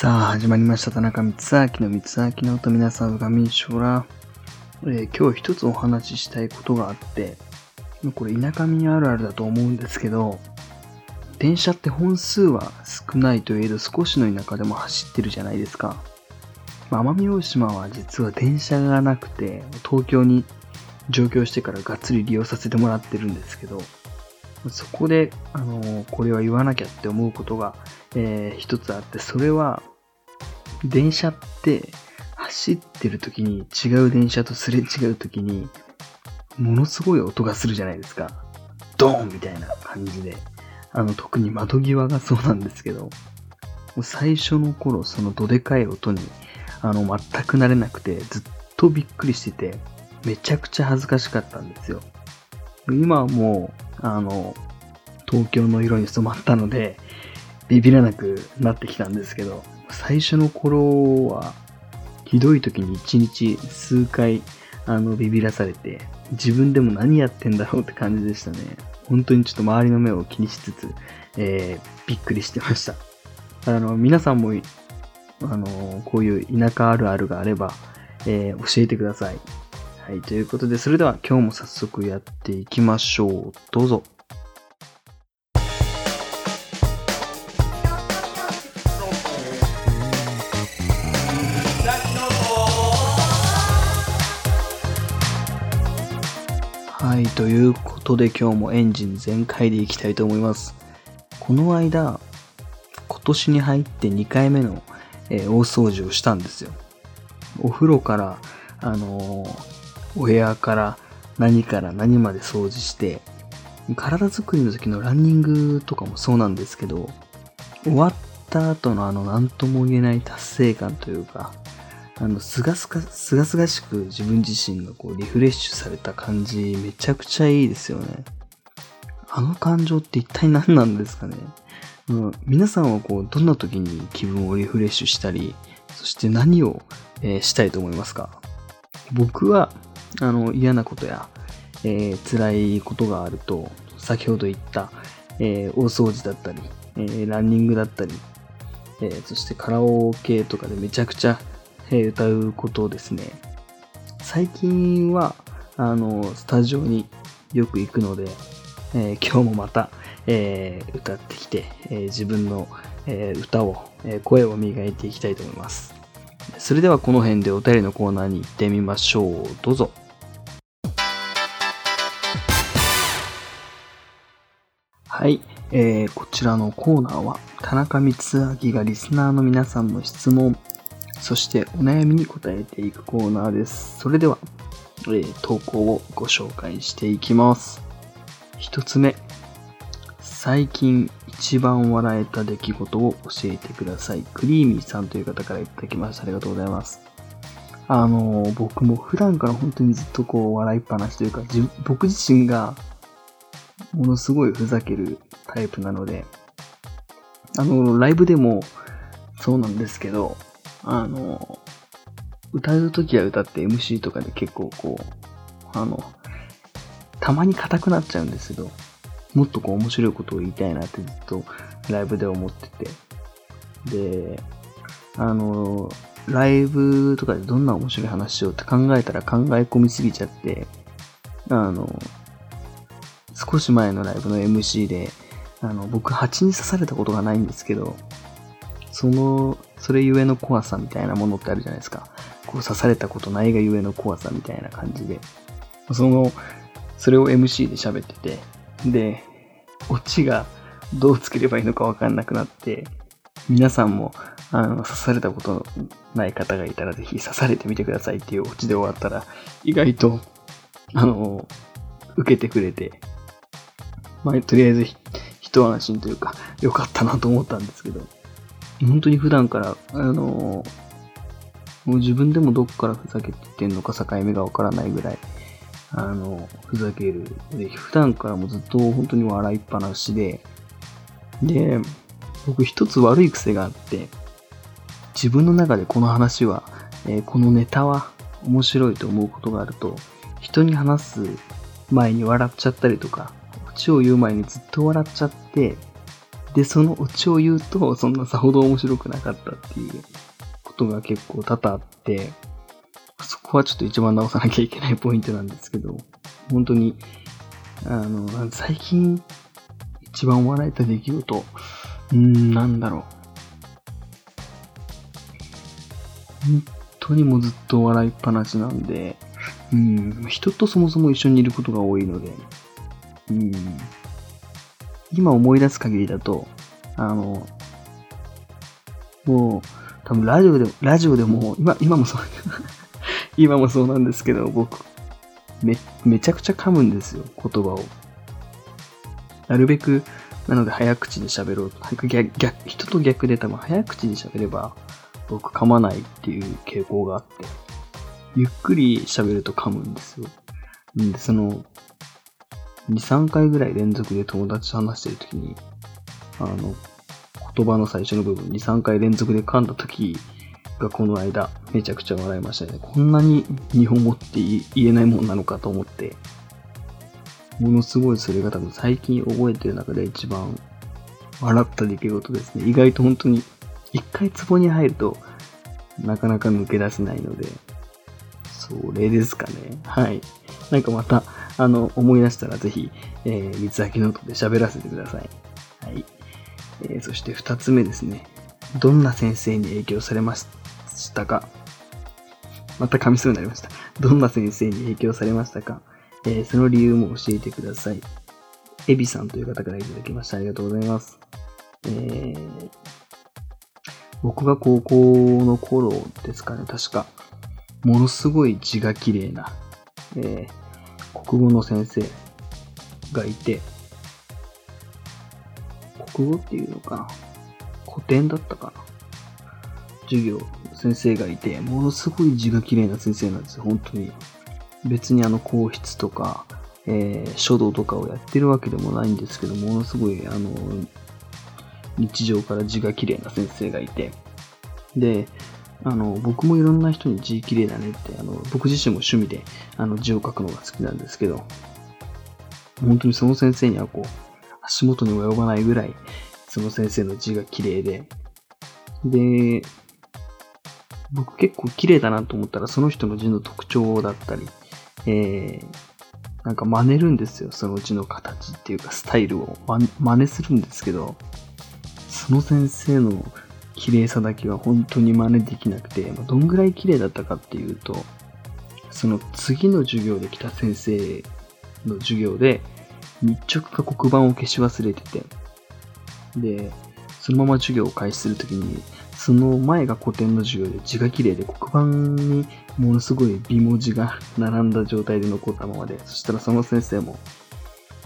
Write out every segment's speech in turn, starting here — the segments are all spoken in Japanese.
さあ、始まりました。田中光明の光明の音皆さん、がみしょら。えー今日一つお話ししたいことがあって、これ田舎民あるあるだと思うんですけど、電車って本数は少ないといえど少しの田舎でも走ってるじゃないですか。まあ奄美大島は実は電車がなくて、東京に上京してからがっつり利用させてもらってるんですけど、そこで、あのこれは言わなきゃって思うことが、えー一つあって、それは、電車って走ってる時に違う電車とすれ違う時に、ものすごい音がするじゃないですか。ドーンみたいな感じで。あの、特に窓際がそうなんですけど、もう最初の頃、そのどでかい音に、あの、全く慣れなくて、ずっとびっくりしてて、めちゃくちゃ恥ずかしかったんですよ。今はもう、あの、東京の色に染まったので、ビビらなくなってきたんですけど、最初の頃は、ひどい時に一日数回、あの、ビビらされて、自分でも何やってんだろうって感じでしたね。本当にちょっと周りの目を気にしつつ、えー、びっくりしてました。あの、皆さんも、あの、こういう田舎あるあるがあれば、えー教えてください。はい、ということで、それでは今日も早速やっていきましょう。どうぞ。はい、ということで今日もエンジン全開でいきたいと思います。この間、今年に入って2回目の、えー大掃除をしたんですよ。お風呂から、あのーお部屋から何から何まで掃除して、体作りの時のランニングとかもそうなんですけど、終わった後のあの何とも言えない達成感というか、あの、すがすが、すがすがしく自分自身がこうリフレッシュされた感じ、めちゃくちゃいいですよね。あの感情って一体何なんですかね。うん、皆さんはこう、どんな時に気分をリフレッシュしたり、そして何を、えーしたいと思いますか？僕は、あの、嫌なことや、えー辛いことがあると、先ほど言った、えー大掃除だったり、えーランニングだったり、えーそしてカラオケとかでめちゃくちゃ、えー歌うことをですね、最近は、あの、スタジオによく行くので、えー今日もまた、えー歌ってきて、えー自分の、え歌を、え声を磨いていきたいと思います。それではこの辺でお便りのコーナーに行ってみましょう。どうぞ。はい、えー、こちらのコーナーは田中光明がリスナーの皆さんの質問、そしてお悩みに答えていくコーナーです。それでは、えー投稿をご紹介していきます。一つ目、最近一番笑えた出来事を教えてください。クリーミーさんという方からいただきました。ありがとうございます。あの僕も普段から本当にずっとこう笑いっぱなしというか、自僕自身がものすごいふざけるタイプなので、あの、ライブでもそうなんですけど、あの、歌うときは歌って MC とかで結構こう、あの、たまに硬くなっちゃうんですけど、もっとこう面白いことを言いたいなってずっとライブで思ってて。で、あの、ライブとかでどんな面白い話しようって考えたら考え込みすぎちゃって、あの、少し前のライブの MC で、あの、僕蜂に刺されたことがないんですけど、その、それゆえの怖さみたいなものってあるじゃないですか。こう刺されたことないがゆえの怖さみたいな感じで。その、それを MC で喋ってて、で、オチがどうつければいいのかわかんなくなって、皆さんも、あの、刺されたことない方がいたらぜひ刺されてみてくださいっていうオチで終わったら、意外と、あの、受けてくれて、まあ、とりあえず一安心というか、良かったなと思ったんですけど、本当に普段から、あの、もう自分でもどっからふざけてってんのか境目がわからないぐらい、あの、ふざける。で、普段からもずっと本当に笑いっぱなしで、で、僕一つ悪い癖があって、自分の中でこの話は、えーこのネタは面白いと思うことがあると、人に話す前に笑っちゃったりとか、オチを言う前にずっと笑っちゃって、で、そのオチを言うと、そんなさほど面白くなかったっていうことが結構多々あって、そこはちょっと一番直さなきゃいけないポイントなんですけど、本当に、あの、最近一番笑えた出来事、うん、なんだろう。本当にもうずっと笑いっぱなしなんで、うん、人とそもそも一緒にいることが多いので、うん、今思い出す限りだと、あの、もう、多分ラジオでも、ラジオでも、今、今もそう、今もそうなんですけど、僕、め、めちゃくちゃ噛むんですよ、言葉を。なるべく、なので早口で喋ろうと。逆、逆、人と逆で多分早口で喋れば、僕噛まないっていう傾向があって、ゆっくり喋ると噛むんですよ。んで、その、2、3回ぐらい連続で友達と話してるときに、あの、言葉の最初の部分2、3回連続で噛んだときがこの間めちゃくちゃ笑いましたね。こんなに日本語って言えないもんなのかと思って、ものすごいそれが多分最近覚えてる中で一番笑った出来事ですね。意外と本当に一回壺に入るとなかなか抜け出せないので、それですかね。はい。なんかまたあの、思い出したらぜひ、えー、三つ秋ノートで喋らせてください。はい。えー、そして二つ目ですね。どんな先生に影響されましたか？また噛みそうになりました。どんな先生に影響されましたか、えー、その理由も教えてください。エビさんという方からいただきました。ありがとうございます。えー、僕が高校の頃ですかね、確か、ものすごい字が綺麗な、えー、国語の先生がいて、国語っていうのかな？古典だったかな？授業、先生がいて、ものすごい字が綺麗な先生なんですよ、本当に。別にあの、皇室とか、えー、書道とかをやってるわけでもないんですけど、ものすごい、あの、日常から字が綺麗な先生がいて、で、あの、僕もいろんな人に字綺麗だねって、あの、僕自身も趣味で、あの、字を書くのが好きなんですけど、本当にその先生にはこう、足元に及ばないぐらい、その先生の字が綺麗で、で、僕結構綺麗だなと思ったら、その人の字の特徴だったり、えー、なんか真似るんですよ。その字の形っていうかスタイルを真似するんですけど、その先生の綺麗さだけは本当に真似できなくて、どんぐらい綺麗だったかっていうと、その次の授業で来た先生の授業で、日直か黒板を消し忘れてて、で、そのまま授業を開始するときに、その前が古典の授業で字が綺麗で黒板にものすごい美文字が並んだ状態で残ったままで、そしたらその先生も、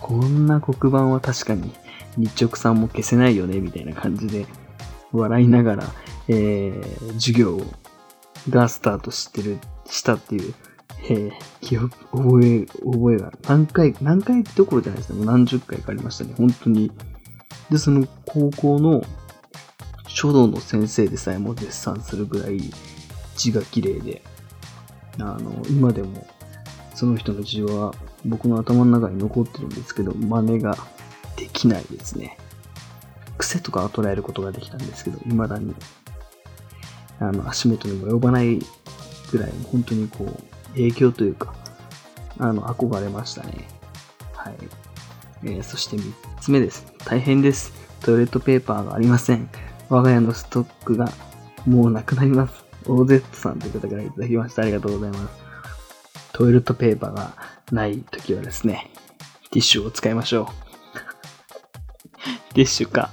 こんな黒板は確かに日直さんも消せないよね、みたいな感じで笑いながら、えー、授業がスタートしてる、したっていう、えー、記憶、覚え、覚えが何回、何回どころじゃないですね。もう何十回かありましたね。本当に。で、その高校の書道の先生でさえも絶賛するぐらい字が綺麗で、あの、今でもその人の字は僕の頭の中に残ってるんですけど、真似ができないですね。癖とかは捉えることができたんですけど、未だに、あの、足元にも及ばないぐらい、本当にこう、影響というか、あの、憧れましたね。はい。えー、そして3つ目です。大変です。トイレットペーパーがありません。我が家のストックがもうなくなります。OZ さんという方からいただきました。ありがとうございます。トイレットペーパーがない時はですね、ティッシュを使いましょう。ティッシュか、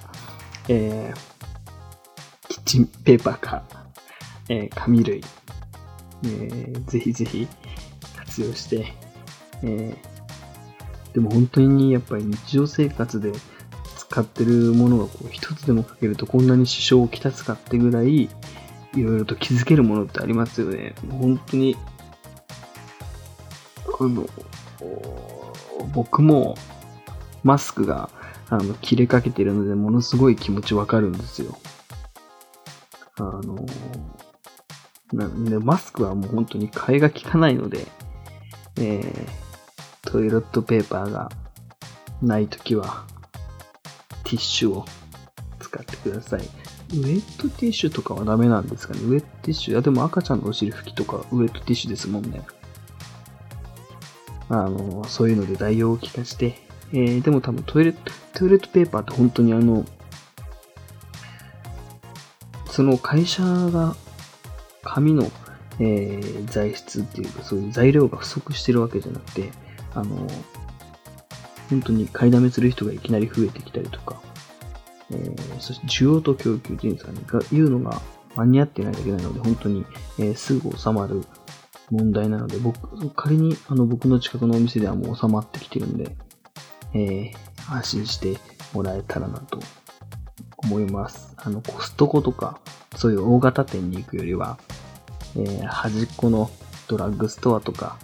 えー、キッチンペーパーか、えー、紙類、えー、ぜひぜひ活用して、えー、でも本当にやっぱり日常生活で使ってるものがこう一つでもかけるとこんなに支障をきたすかってぐらい、いろいろと気づけるものってありますよね。本当に、あの、僕もマスクがあの、切れかけてるので、ものすごい気持ちわかるんですよ。あの、なんで、マスクはもう本当に替えが利かないので、えー、トイレットペーパーがないときは、ティッシュを使ってください。ウェットティッシュとかはダメなんですかね？ウェットティッシュ、いやでも赤ちゃんのお尻拭きとかウェットティッシュですもんね。あの、そういうので代用を聞かして、えー、でも多分トイレ、トイレットペーパーって本当にあの、その会社が紙の、えー、材質っていうか、そういう材料が不足してるわけじゃなくて、あの、本当に買いだめする人がいきなり増えてきたりとか、えー、そして需要と供給っていうんですかね、がいうのが間に合ってないだけなので、本当に、えー、すぐ収まる問題なので、僕、仮にあの僕の近くのお店ではもう収まってきてるんで、えー、安心してもらえたらなと思います。あの、コストコとか、そういう大型店に行くよりは、えー、端っこのドラッグストアとか、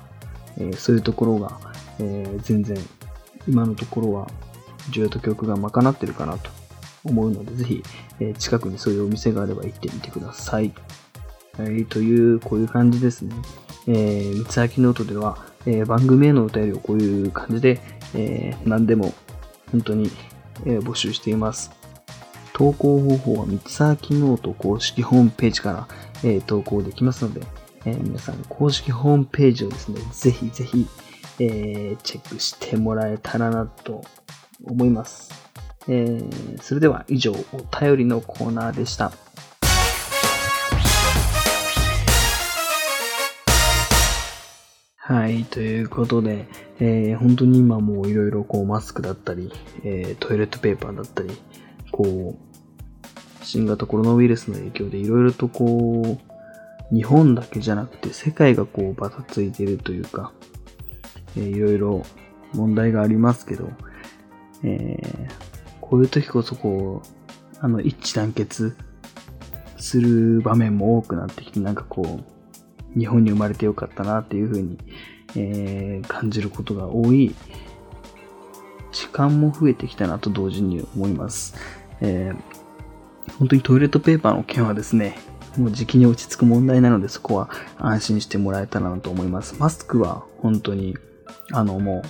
えー、そういうところが、えー、全然、今のところは、需要と供給が賄ってるかなと思うので、ぜひ、え、近くにそういうお店があれば行ってみてください。はい、という、こういう感じですね。えー、三つ秋ノートでは、えー、番組へのお便りをこういう感じで、えー、何でも本当に、えー、募集しています。投稿方法は三つ秋ノート公式ホームページから、え、投稿できますので、え、皆さん公式ホームページをですね、ぜひぜひ、えー、チェックしてもらえたらなと思います。えー、それでは以上、お便りのコーナーでした。はい、ということで、えー、本当に今もいろいろこうマスクだったり、えー、トイレットペーパーだったり、こう、新型コロナウイルスの影響でいろいろとこう、日本だけじゃなくて世界がこうバタついてるというか、えー、いろいろ問題がありますけど、えー、こういう時こそこう、あの、一致団結する場面も多くなってきて、なんかこう、日本に生まれてよかったなっていうふうに、えー、感じることが多い時間も増えてきたなと同時に思います。えー、本当にトイレットペーパーの件はですね、もう時期に落ち着く問題なのでそこは安心してもらえたらなと思います。マスクは本当に、あのもう、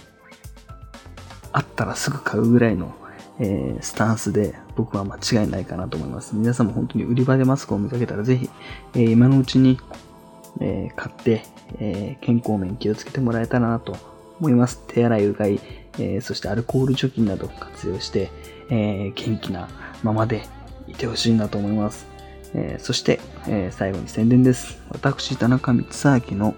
あったらすぐ買うぐらいの、えー、スタンスで僕は間違いないかなと思います。皆さんも本当に売り場でマスクを見かけたらぜひ、えー、今のうちにえー、買って、え、健康面気をつけてもらえたらなと思います。手洗い、うがい、え、そしてアルコール除菌などを活用して、え元気なままでいてほしいなと思います。えそして、え最後に宣伝です。私、田中光明の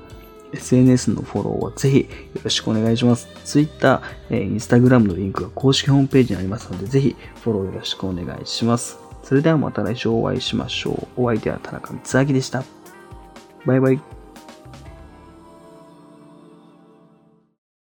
SNS のフォローをぜひよろしくお願いします。Twitter、え Instagram のリンクが公式ホームページにありますので、ぜひフォローよろしくお願いします。それではまた来週お会いしましょう。お相手は田中光明でした。バイバイ。